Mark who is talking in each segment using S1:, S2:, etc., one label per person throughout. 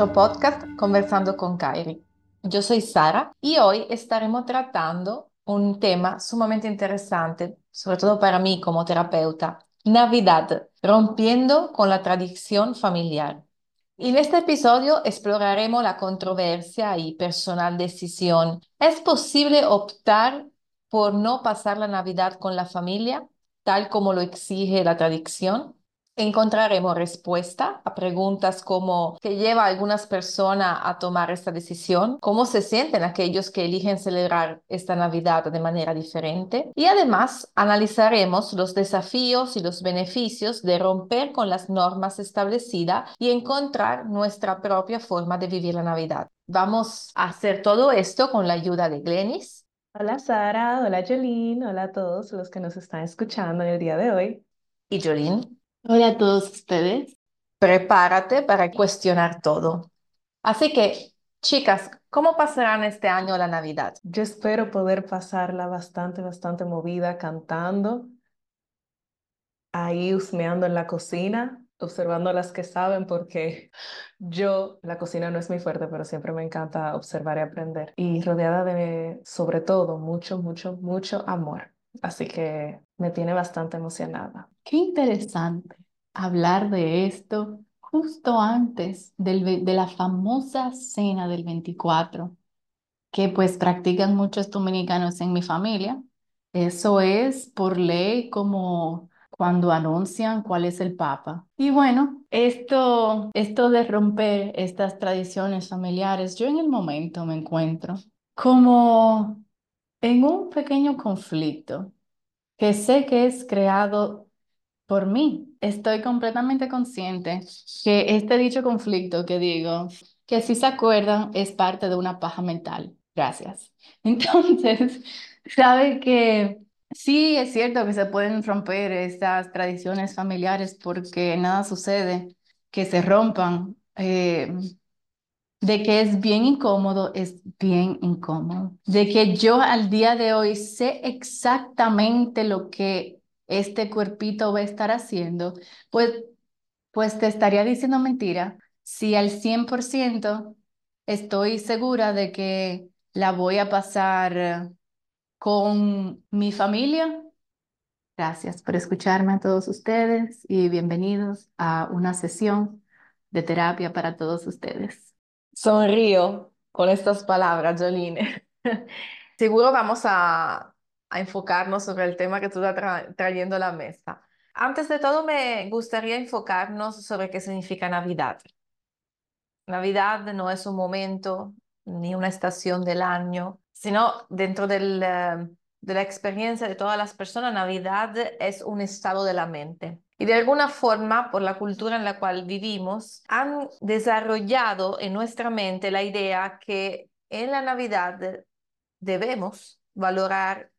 S1: Nuestro podcast Conversando con Kairi. Yo soy Sara y hoy estaremos tratando un tema sumamente interesante, sobre todo para mí como terapeuta, Navidad, rompiendo con la tradición familiar. En este episodio exploraremos la controversia y personal decisión. ¿Es posible optar por no pasar la Navidad con la familia, tal como lo exige la tradición? Encontraremos respuesta a preguntas como qué lleva a algunas personas a tomar esta decisión, cómo se sienten aquellos que eligen celebrar esta Navidad de manera diferente y además analizaremos los desafíos y los beneficios de romper con las normas establecidas y encontrar nuestra propia forma de vivir la Navidad. Vamos a hacer todo esto con la ayuda de Glenis.
S2: Hola Sara, hola Jolene, hola a todos los que nos están escuchando en el día de hoy.
S1: Y Jolene.
S3: Hola a todos ustedes.
S1: Prepárate para cuestionar todo. Así que, chicas, ¿cómo pasarán este año la Navidad?
S2: Yo espero poder pasarla bastante, bastante movida, cantando, ahí husmeando en la cocina, observando a las que saben, porque yo, la cocina no es muy fuerte, pero siempre me encanta observar y aprender. Y rodeada de, sobre todo, mucho, mucho, mucho amor. Así que me tiene bastante emocionada.
S3: Qué interesante hablar de esto justo antes del, de la famosa cena del 24, que pues practican muchos dominicanos en mi familia. Eso es por ley como cuando anuncian cuál es el Papa. Y bueno, esto, esto de romper estas tradiciones familiares, yo en el momento me encuentro como en un pequeño conflicto que sé que es creado por mí. Estoy completamente consciente que este dicho conflicto que digo, que si se acuerdan, es parte de una paja mental. Gracias. Entonces, sabe que sí es cierto que se pueden romper estas tradiciones familiares porque nada sucede que se rompan. Eh, de que es bien incómodo, es bien incómodo. De que yo al día de hoy sé exactamente lo que este cuerpito va a estar haciendo, pues, pues te estaría diciendo mentira si al 100% estoy segura de que la voy a pasar con mi familia. Gracias por escucharme a todos ustedes y bienvenidos a una sesión de terapia para todos ustedes.
S1: Sonrío con estas palabras, Jolene. Seguro vamos a, enfocarnos sobre el tema que tú estás trayendo a la mesa. Antes de todo, me gustaría enfocarnos sobre qué significa Navidad. Navidad no es un momento ni una estación del año, sino dentro del, eh, de la experiencia de todas las personas, Navidad es un estado de la mente. Y de alguna forma, por la cultura en la cual vivimos, han desarrollado en nuestra mente la idea que en la Navidad debemos valorar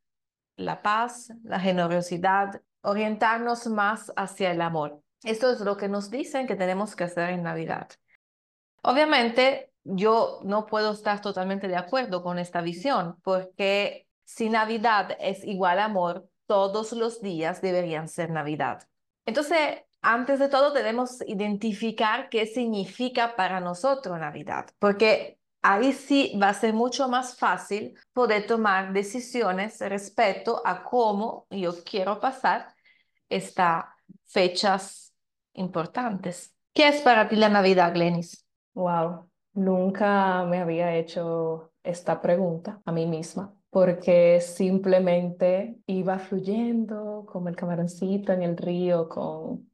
S1: la paz, la generosidad, orientarnos más hacia el amor. Esto es lo que nos dicen que tenemos que hacer en Navidad. Obviamente, yo no puedo estar totalmente de acuerdo con esta visión, porque si Navidad es igual amor, todos los días deberían ser Navidad. Entonces, antes de todo, debemos identificar qué significa para nosotros Navidad, porque ahí sí va a ser mucho más fácil poder tomar decisiones respecto a cómo yo quiero pasar estas fechas importantes. ¿Qué es para ti la Navidad, Glenis?
S2: Wow, nunca me había hecho esta pregunta a mí misma porque simplemente iba fluyendo como el camaroncito en el río con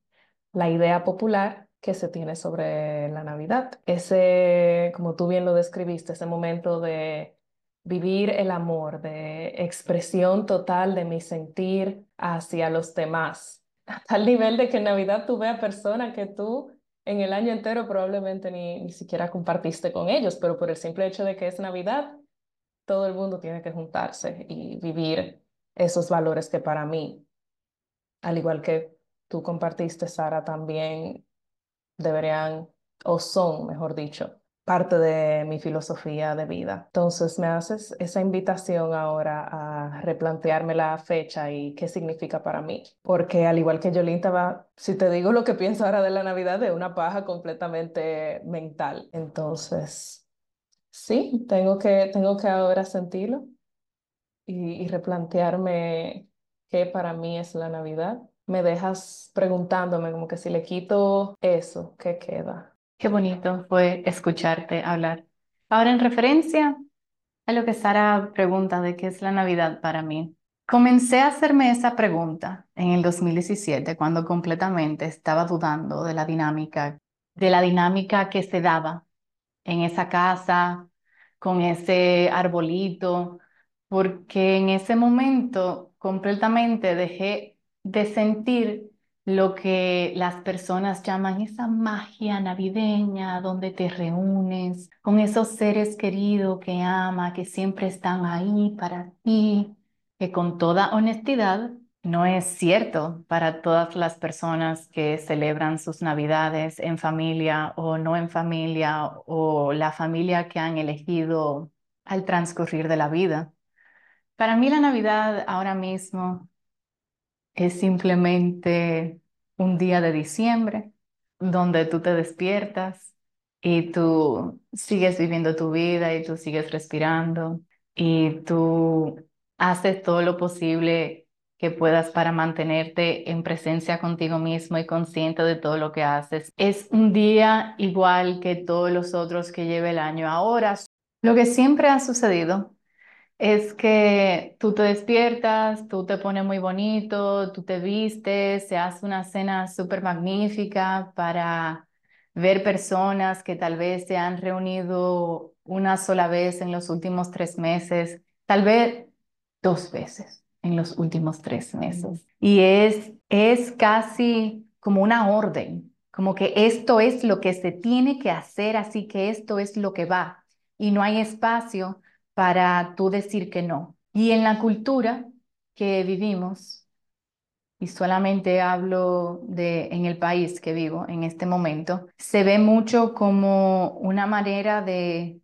S2: la idea popular que se tiene sobre la Navidad. Ese, como tú bien lo describiste, ese momento de vivir el amor, de expresión total de mi sentir hacia los demás, a tal nivel de que en Navidad tú veas personas que tú en el año entero probablemente ni, ni siquiera compartiste con ellos, pero por el simple hecho de que es Navidad, todo el mundo tiene que juntarse y vivir esos valores que para mí, al igual que tú compartiste, Sara, también deberían, o son, mejor dicho, parte de mi filosofía de vida. Entonces me haces esa invitación ahora a replantearme la fecha y qué significa para mí. Porque al igual que Yolín estaba, si te digo lo que pienso ahora de la Navidad, de una paja completamente mental. Entonces, sí, tengo que, tengo que ahora sentirlo y, y replantearme qué para mí es la Navidad. Me dejas preguntándome como que si le quito eso, ¿qué queda?
S3: Qué bonito fue escucharte hablar. Ahora, en referencia a lo que Sara pregunta de qué es la Navidad para mí, comencé a hacerme esa pregunta en el 2017 cuando completamente estaba dudando de la dinámica, de la dinámica que se daba en esa casa, con ese arbolito, porque en ese momento completamente dejé de sentir lo que las personas llaman esa magia navideña, donde te reúnes con esos seres queridos que ama, que siempre están ahí para ti, que con toda honestidad no es cierto para todas las personas que celebran sus navidades en familia o no en familia o la familia que han elegido al transcurrir de la vida. Para mí la Navidad ahora mismo es simplemente un día de diciembre donde tú te despiertas y tú sigues viviendo tu vida y tú sigues respirando y tú haces todo lo posible que puedas para mantenerte en presencia contigo mismo y consciente de todo lo que haces. Es un día igual que todos los otros que lleva el año. Ahora, lo que siempre ha sucedido es que tú te despiertas, tú te pones muy bonito, tú te vistes, se hace una cena súper magnífica para ver personas que tal vez se han reunido una sola vez en los últimos tres meses, tal vez dos veces en los últimos tres meses. Y es, es casi como una orden, como que esto es lo que se tiene que hacer, así que esto es lo que va. Y no hay espacio para tú decir que no. Y en la cultura que vivimos, y solamente hablo de en el país que vivo en este momento, se ve mucho como una manera de,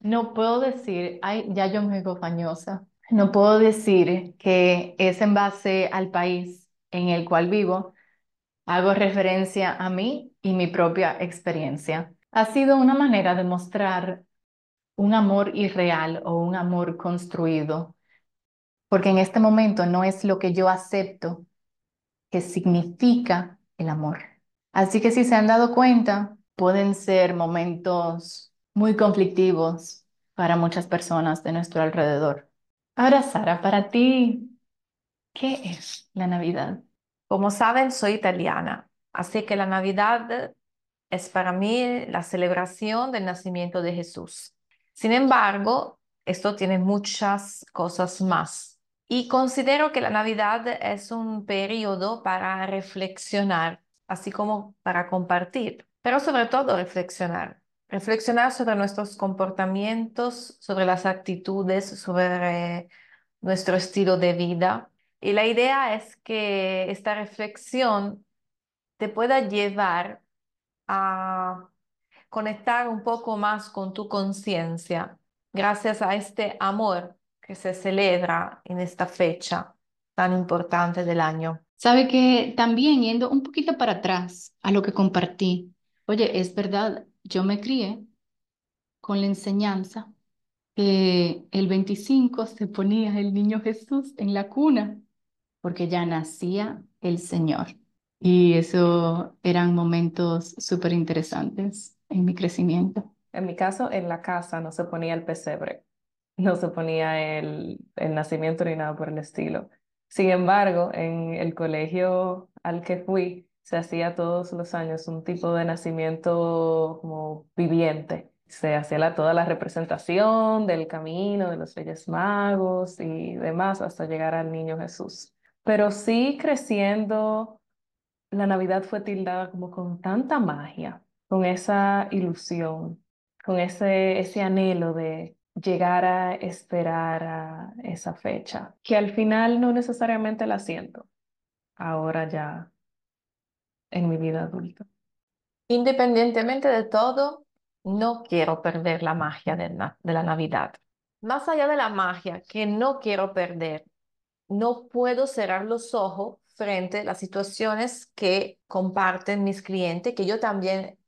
S3: no puedo decir, ay, ya yo me digo fañosa, no puedo decir que es en base al país en el cual vivo, hago referencia a mí y mi propia experiencia. Ha sido una manera de mostrar un amor irreal o un amor construido, porque en este momento no es lo que yo acepto que significa el amor. Así que si se han dado cuenta, pueden ser momentos muy conflictivos para muchas personas de nuestro alrededor. Ahora, Sara, para ti, ¿qué es la Navidad?
S1: Como saben, soy italiana, así que la Navidad es para mí la celebración del nacimiento de Jesús. Sin embargo, esto tiene muchas cosas más. Y considero que la Navidad es un periodo para reflexionar, así como para compartir, pero sobre todo reflexionar. Reflexionar sobre nuestros comportamientos, sobre las actitudes, sobre nuestro estilo de vida. Y la idea es que esta reflexión te pueda llevar a conectar un poco más con tu conciencia gracias a este amor que se celebra en esta fecha tan importante del año.
S3: Sabe que también yendo un poquito para atrás a lo que compartí, oye, es verdad, yo me crié con la enseñanza que el 25 se ponía el niño Jesús en la cuna porque ya nacía el Señor. Y eso eran momentos súper interesantes en mi crecimiento.
S2: En mi caso, en la casa no se ponía el pesebre, no se ponía el, nacimiento ni nada por el estilo. Sin embargo, en el colegio al que fui, se hacía todos los años un tipo de nacimiento como viviente. Se hacía la, toda la representación del camino de los Reyes Magos y demás hasta llegar al Niño Jesús. Pero sí creciendo, la Navidad fue tildada como con tanta magia, con esa ilusión, con ese, ese anhelo de llegar a esperar a esa fecha, que al final no necesariamente la siento, ahora ya en mi vida adulta.
S1: Independientemente de todo, no quiero perder la magia de, de la Navidad. Más allá de la magia que no quiero perder, no puedo cerrar los ojos frente a las situaciones que comparten mis clientes, que yo también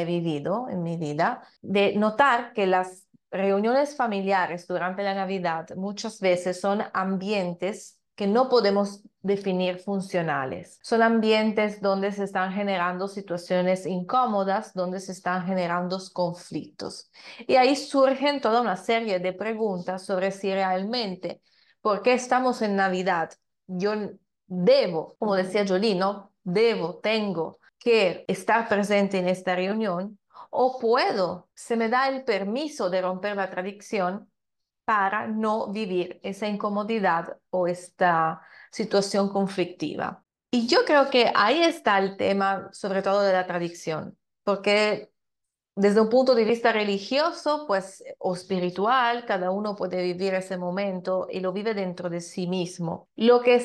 S1: he vivido en mi vida, de notar que las reuniones familiares durante la Navidad muchas veces son ambientes que no podemos definir funcionales. Son ambientes donde se están generando situaciones incómodas, donde se están generando conflictos. Y ahí surgen toda una serie de preguntas sobre si realmente ¿Por qué estamos en Navidad? Yo debo, como decía Jolie, ¿no? Debo, tengo que estar presente en esta reunión o puedo, se me da el permiso de romper la tradición para no vivir esa incomodidad o esta situación conflictiva. Y yo creo que ahí está el tema, sobre todo de la tradición, porque desde un punto de vista religioso, pues, o espiritual, cada uno puede vivir ese momento y lo vive dentro de sí mismo. Lo que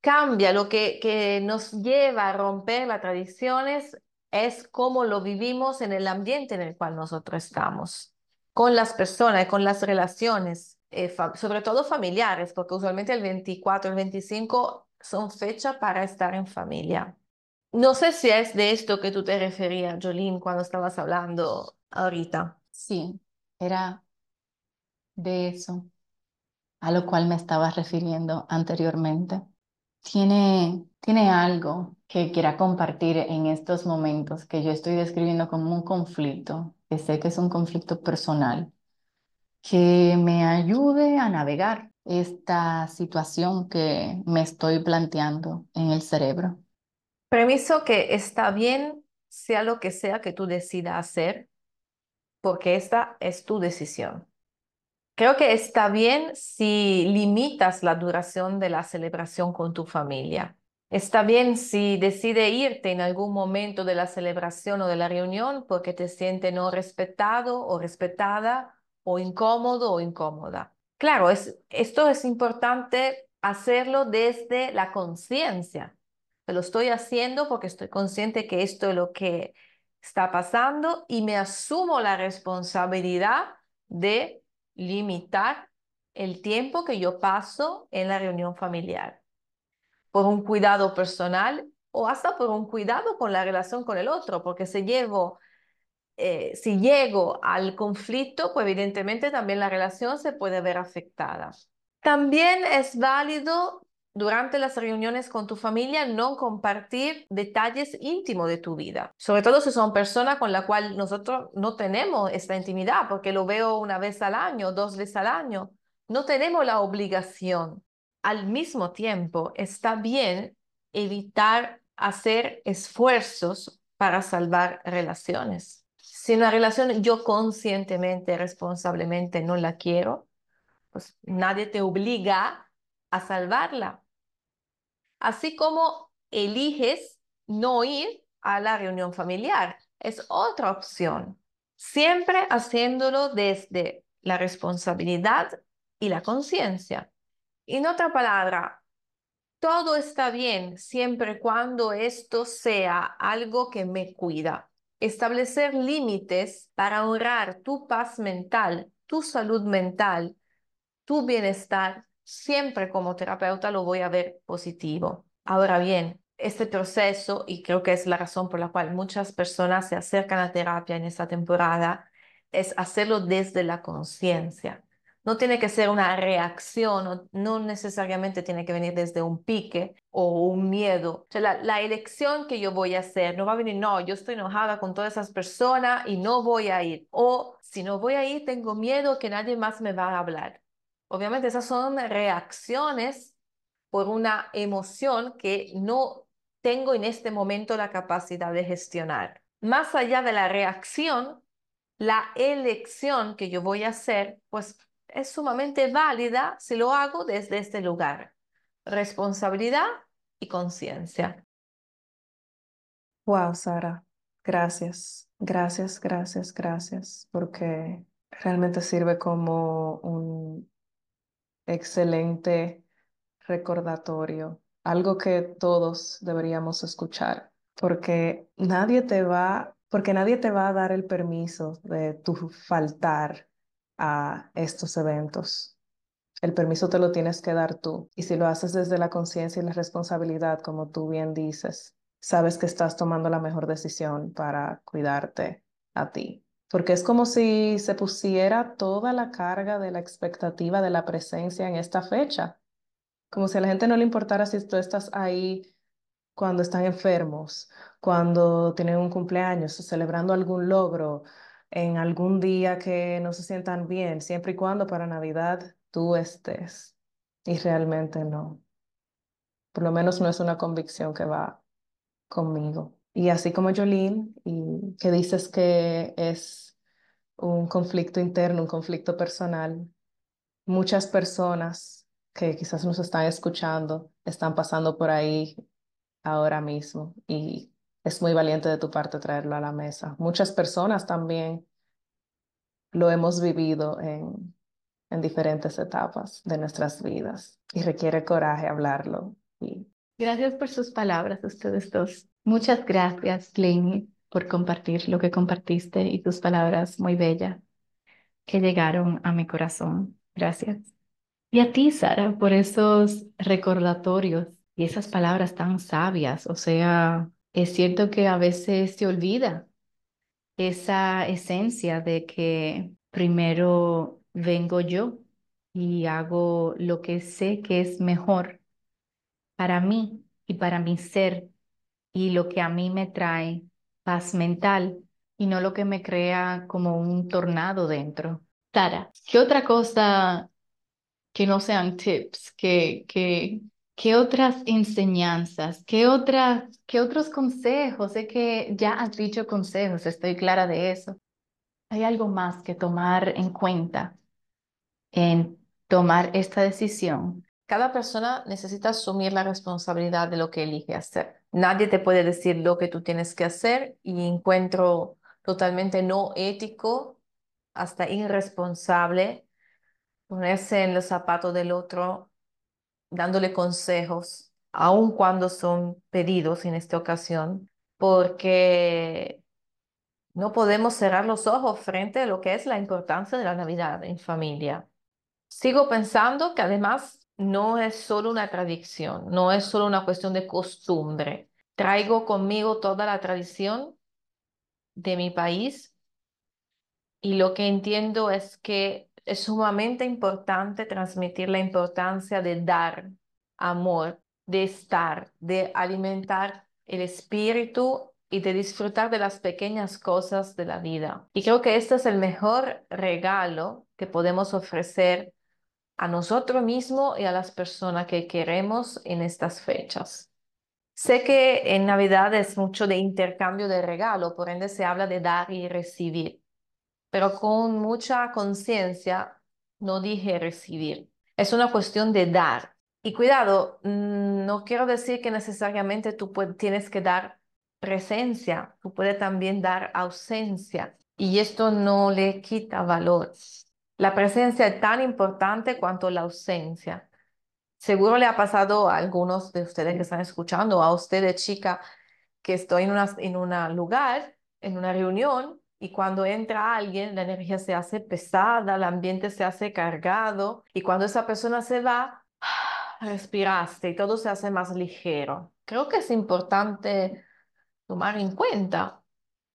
S1: cambia, lo que, que nos lleva a romper las tradiciones es cómo lo vivimos en el ambiente en el cual nosotros estamos, con las personas, con las relaciones, eh, sobre todo familiares, porque usualmente el 24, el 25 son fechas para estar en familia. No sé si es de esto que tú te referías, Jolene, cuando estabas hablando ahorita.
S3: Sí, era de eso a lo cual me estaba refiriendo anteriormente. ¿Tiene, tiene algo que quiera compartir en estos momentos que yo estoy describiendo como un conflicto, que sé que es un conflicto personal, que me ayude a navegar esta situación que me estoy planteando en el cerebro?
S1: Premiso que está bien, sea lo que sea que tú decidas hacer, porque esta es tu decisión. Creo que está bien si limitas la duración de la celebración con tu familia. Está bien si decide irte en algún momento de la celebración o de la reunión porque te sientes no respetado o respetada o incómodo o incómoda. Claro, es, esto es importante hacerlo desde la conciencia. Lo estoy haciendo porque estoy consciente que esto es lo que está pasando y me asumo la responsabilidad de limitar el tiempo que yo paso en la reunión familiar por un cuidado personal o hasta por un cuidado con la relación con el otro, porque si llevo, eh, si llego al conflicto, pues evidentemente también la relación se puede ver afectada. También es válido durante las reuniones con tu familia no compartir detalles íntimos de tu vida, sobre todo si son personas con las cuales nosotros no tenemos esta intimidad, porque lo veo una vez al año, dos veces al año. No tenemos la obligación. Al mismo tiempo, está bien evitar hacer esfuerzos para salvar relaciones. Si una relación yo conscientemente, responsablemente no la quiero, pues nadie te obliga a salvarla. Así como eliges no ir a la reunión familiar, es otra opción. Siempre haciéndolo desde la responsabilidad y la conciencia. En otra palabra, todo está bien siempre cuando esto sea algo que me cuida. Establecer límites para honrar tu paz mental, tu salud mental, tu bienestar, siempre como terapeuta lo voy a ver positivo. Ahora bien, este proceso, y creo que es la razón por la cual muchas personas se acercan a terapia en esta temporada, es hacerlo desde la conciencia. No tiene que ser una reacción, no, necesariamente tiene que venir desde un pique o un miedo. La, la, elección que yo voy a hacer no va a venir, no, yo estoy enojada con todas esas personas y no voy a ir. O si no voy a ir, tengo miedo que nadie más me va a hablar. Obviamente esas son reacciones por una emoción que no tengo en este momento la capacidad de gestionar. Más allá de la reacción, la elección que yo voy a hacer, pues es sumamente válida si lo hago desde este lugar. Responsabilidad y conciencia.
S2: Wow, Sara, gracias, gracias, gracias, gracias, porque realmente sirve como un excelente recordatorio, algo que todos deberíamos escuchar, porque nadie te va porque nadie te va a dar el permiso de tu faltar a estos eventos. El permiso te lo tienes que dar tú. Y si lo haces desde la conciencia y la responsabilidad, como tú bien dices, sabes que estás tomando la mejor decisión para cuidarte a ti. Porque es como si se pusiera toda la carga de la expectativa de la presencia en esta fecha. Como si a la gente no le importara si tú estás ahí cuando están enfermos, cuando tienen un cumpleaños, celebrando algún logro, en algún día que no se sientan bien, siempre y cuando para Navidad tú estés. Y realmente no. Por lo menos no es una convicción que va conmigo. Y así como Jolene, y que dices que es un conflicto interno, un conflicto personal, muchas personas que quizás nos están escuchando están pasando por ahí ahora mismo y es muy valiente de tu parte traerlo a la mesa. Muchas personas también lo hemos vivido en, en diferentes etapas de nuestras vidas y requiere coraje hablarlo. Y...
S3: Gracias por sus palabras, ustedes dos. Muchas gracias, Glenn, por compartir lo que compartiste y tus palabras muy bellas que llegaron a mi corazón. Gracias. Y a ti, Sara, por esos recordatorios y esas palabras tan sabias. O sea, es cierto que a veces se olvida esa esencia de que primero vengo yo y hago lo que sé que es mejor para mí y para mi ser y lo que a mí me trae paz mental y no lo que me crea como un tornado dentro. Sara, ¿qué otra cosa que no sean tips, que, que, qué otras enseñanzas, qué, otras, qué otros consejos? Sé que ya has dicho consejos, estoy clara de eso. ¿Hay algo más que tomar en cuenta en tomar esta decisión?
S1: Cada persona necesita asumir la responsabilidad de lo que elige hacer. Nadie te puede decir lo que tú tienes que hacer y encuentro totalmente no ético, hasta irresponsable, ponerse en los zapatos del otro, dándole consejos, aun cuando son pedidos en esta ocasión, porque no podemos cerrar los ojos frente a lo que es la importancia de la Navidad en familia. Sigo pensando que además no es solo una tradición, no es solo una cuestión de costumbre. Traigo conmigo toda la tradición de mi país y lo que entiendo es que es sumamente importante transmitir la importancia de dar amor, de estar, de alimentar el espíritu y de disfrutar de las pequeñas cosas de la vida. Y creo que este es el mejor regalo que podemos ofrecer a nosotros mismos y a las personas que queremos en estas fechas. Sé que en Navidad es mucho de intercambio de regalo, por ende se habla de dar y recibir pero con mucha conciencia no dije recibir. Es una cuestión de dar. Y cuidado, mm, no quiero decir que necesariamente tú tienes que dar presencia, tú puedes también dar ausencia y esto no le quita valor. La presencia es tan importante cuanto la ausencia. Seguro le ha pasado a algunos de ustedes que están escuchando, a usted chica, que estoy en, una, en un lugar, en una reunión y cuando entra alguien, la energía se hace pesada, el ambiente se hace cargado. Y cuando esa persona se va, respiraste y todo se hace más ligero. Creo que es importante tomar en cuenta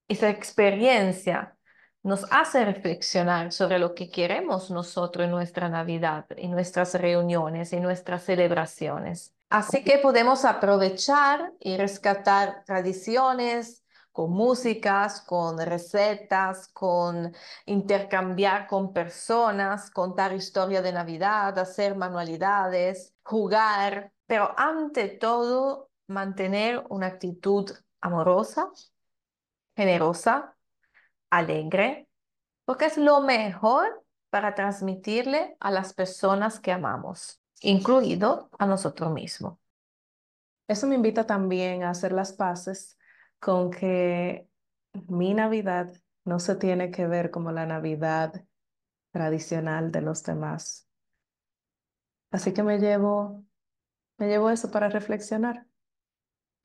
S1: esa experiencia. Nos hace reflexionar sobre lo que queremos nosotros en nuestra Navidad, en nuestras reuniones, en nuestras celebraciones. Así que podemos aprovechar y rescatar tradiciones, con músicas, con recetas, con intercambiar con personas, contar historia de Navidad, hacer manualidades, jugar, pero ante todo mantener una actitud amorosa, generosa, alegre, porque es lo mejor para transmitirle a las personas que amamos, incluido a nosotros mismos.
S2: Eso me invita también a hacer las paces con que mi Navidad no se tiene que ver como la Navidad tradicional de los demás. Así que me llevo, me llevo eso para reflexionar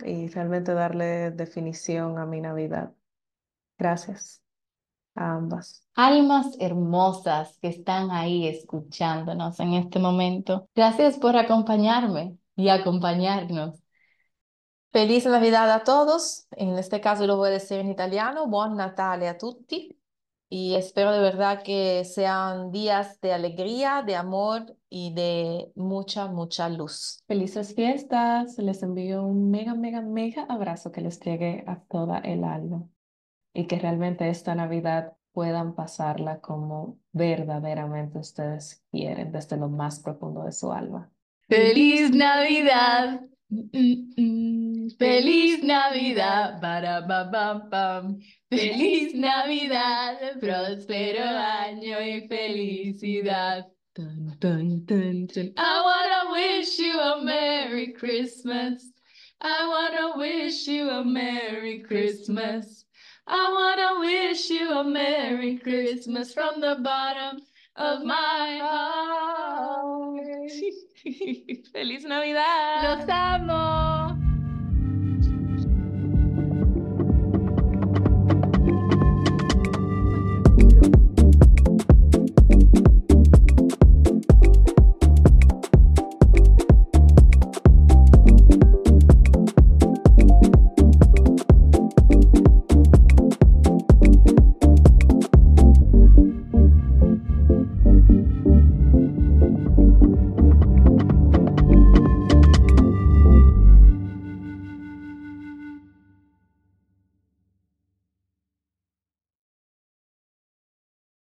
S2: y realmente darle definición a mi Navidad. Gracias a ambas.
S3: Almas hermosas que están ahí escuchándonos en este momento. Gracias por acompañarme y acompañarnos.
S1: Feliz Navidad a todos. En este caso lo voy a decir en italiano. Buon Natale a tutti. Y espero de verdad que sean días de alegría, de amor y de mucha, mucha luz.
S2: Felices fiestas. Les envío un mega, mega, mega abrazo que les llegue a toda el alma. Y que realmente esta Navidad puedan pasarla como verdaderamente ustedes quieren, desde lo más profundo de su alma.
S3: ¡Feliz Navidad! Mm, mm, Feliz Navidad, para pam pam pam. Feliz Navidad, próspero año y felicidad. Dun, dun, dun, dun. I wanna wish you a Merry Christmas. I wanna wish you a Merry Christmas. I wanna wish you a Merry Christmas from the bottom of my heart.
S2: ¡Feliz Navidad!
S3: Los amo.